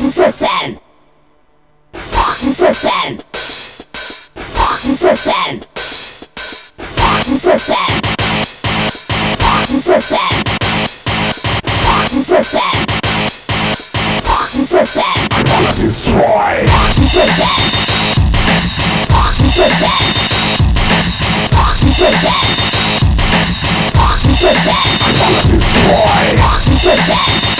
the system. Fuck the system. Fuck the system. Fuck the system. Fuck the system. Fuck the system. Fuck the system. I wanna destroy. Fuck the system. Fuck the system. Fuck the system. Fuck the system. I wanna destroy. Fuck the system.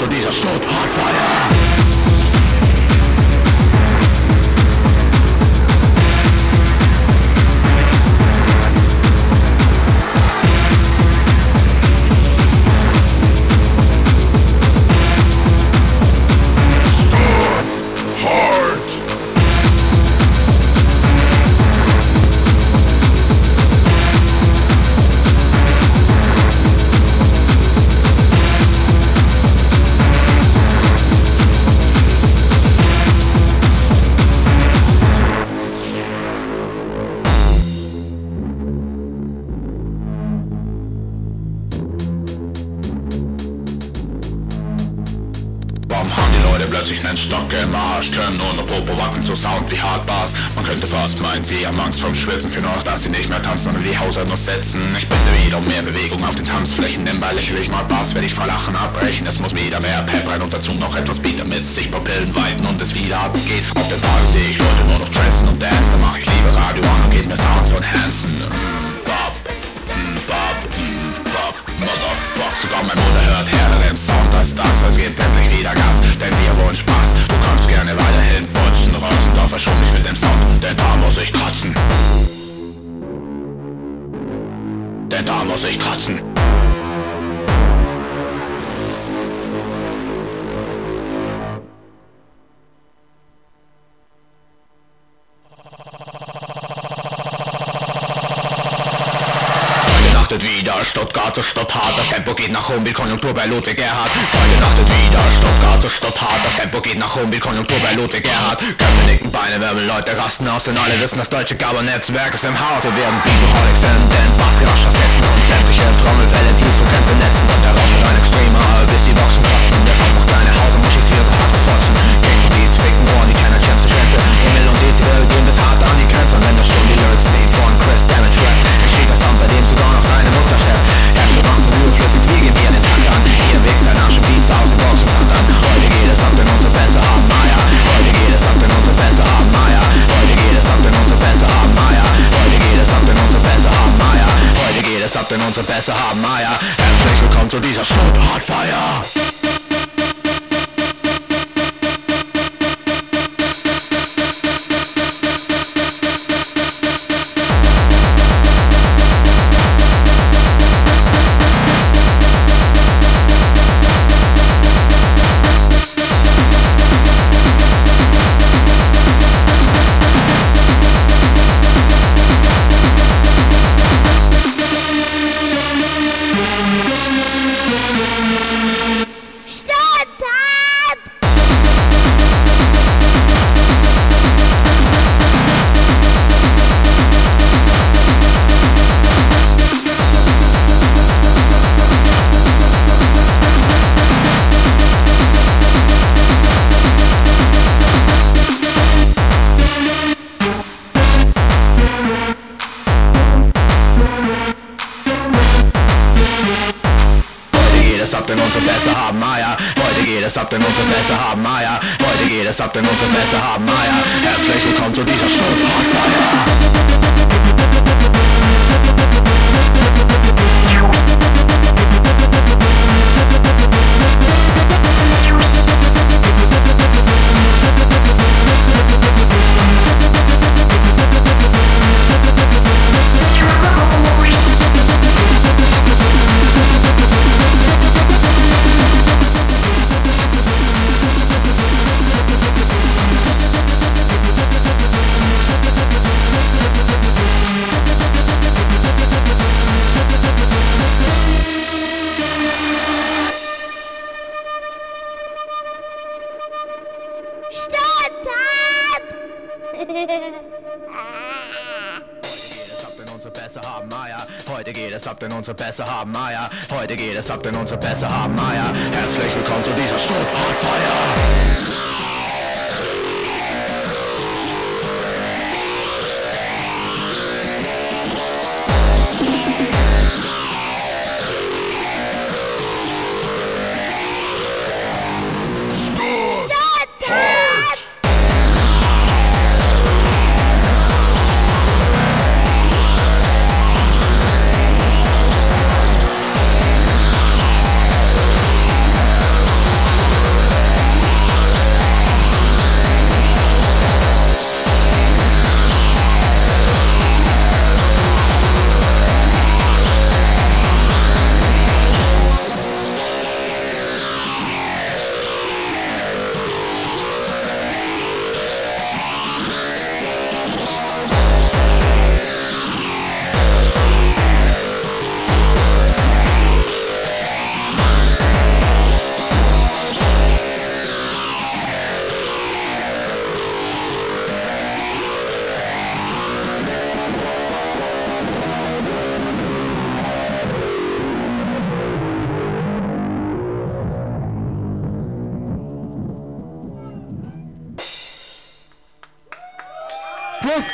so this Schrott hat fire. Setzen. Ich bitte wieder mehr Bewegung auf den Tanzflächen, denn bei lächerlich mal Bass werde ich vor Lachen abbrechen. Es muss wieder mehr Pep rein und dazu noch etwas Beat, damit sich Pupillen weiten und es wieder abgeht. Auf der Bar sehe ich Leute nur noch trancen und dance, da mach ich lieber Radio an und gebe mir Sounds von Hansen. Bob, Bob, Bob, Motherfuck, sogar meine Mutter hört härteren Sound als das. Es gibt endlich wieder Gas, denn wir wollen Spaß. Du kannst gerne weiterhin putzen, rausen, doch verschon mich mit dem Sound, denn da muss ich kratzen. denn da muss ich kratzen. Stuttgart zu Stuttgart, das Tempo geht nach oben wie Konjunktur bei Ludwig Erhard. Heute nachtet wieder, Stuttgart zu Stuttgart, das Tempo geht nach oben wie Konjunktur bei Ludwig Erhard. Köpfe nicken, Beine wirbeln, Leute rasten aus, denn alle wissen, das deutsche Gabelnetzwerk ist im Haus. Wir werden Beataholics sind, denn Bass rascher setzen und sämtliche Trommelfälle, die so kennt benetzen Pässe haben Maya. Herzlich willkommen zu dieser Stuttgart-Feier. unsere ab, denn unsere Pässe haben Maya. Heute geht es ab, denn unsere Besser haben Maya. Heute geht es ab, denn unsere Besser haben Maya. Herzlich willkommen zu dieser Stunde Hardfire. Unsere Pässe haben Eier. Heute geht es ab, denn unsere Pässe haben Eier. Herzlich willkommen zu dieser Stuttgart-Feier.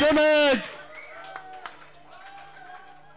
Come on!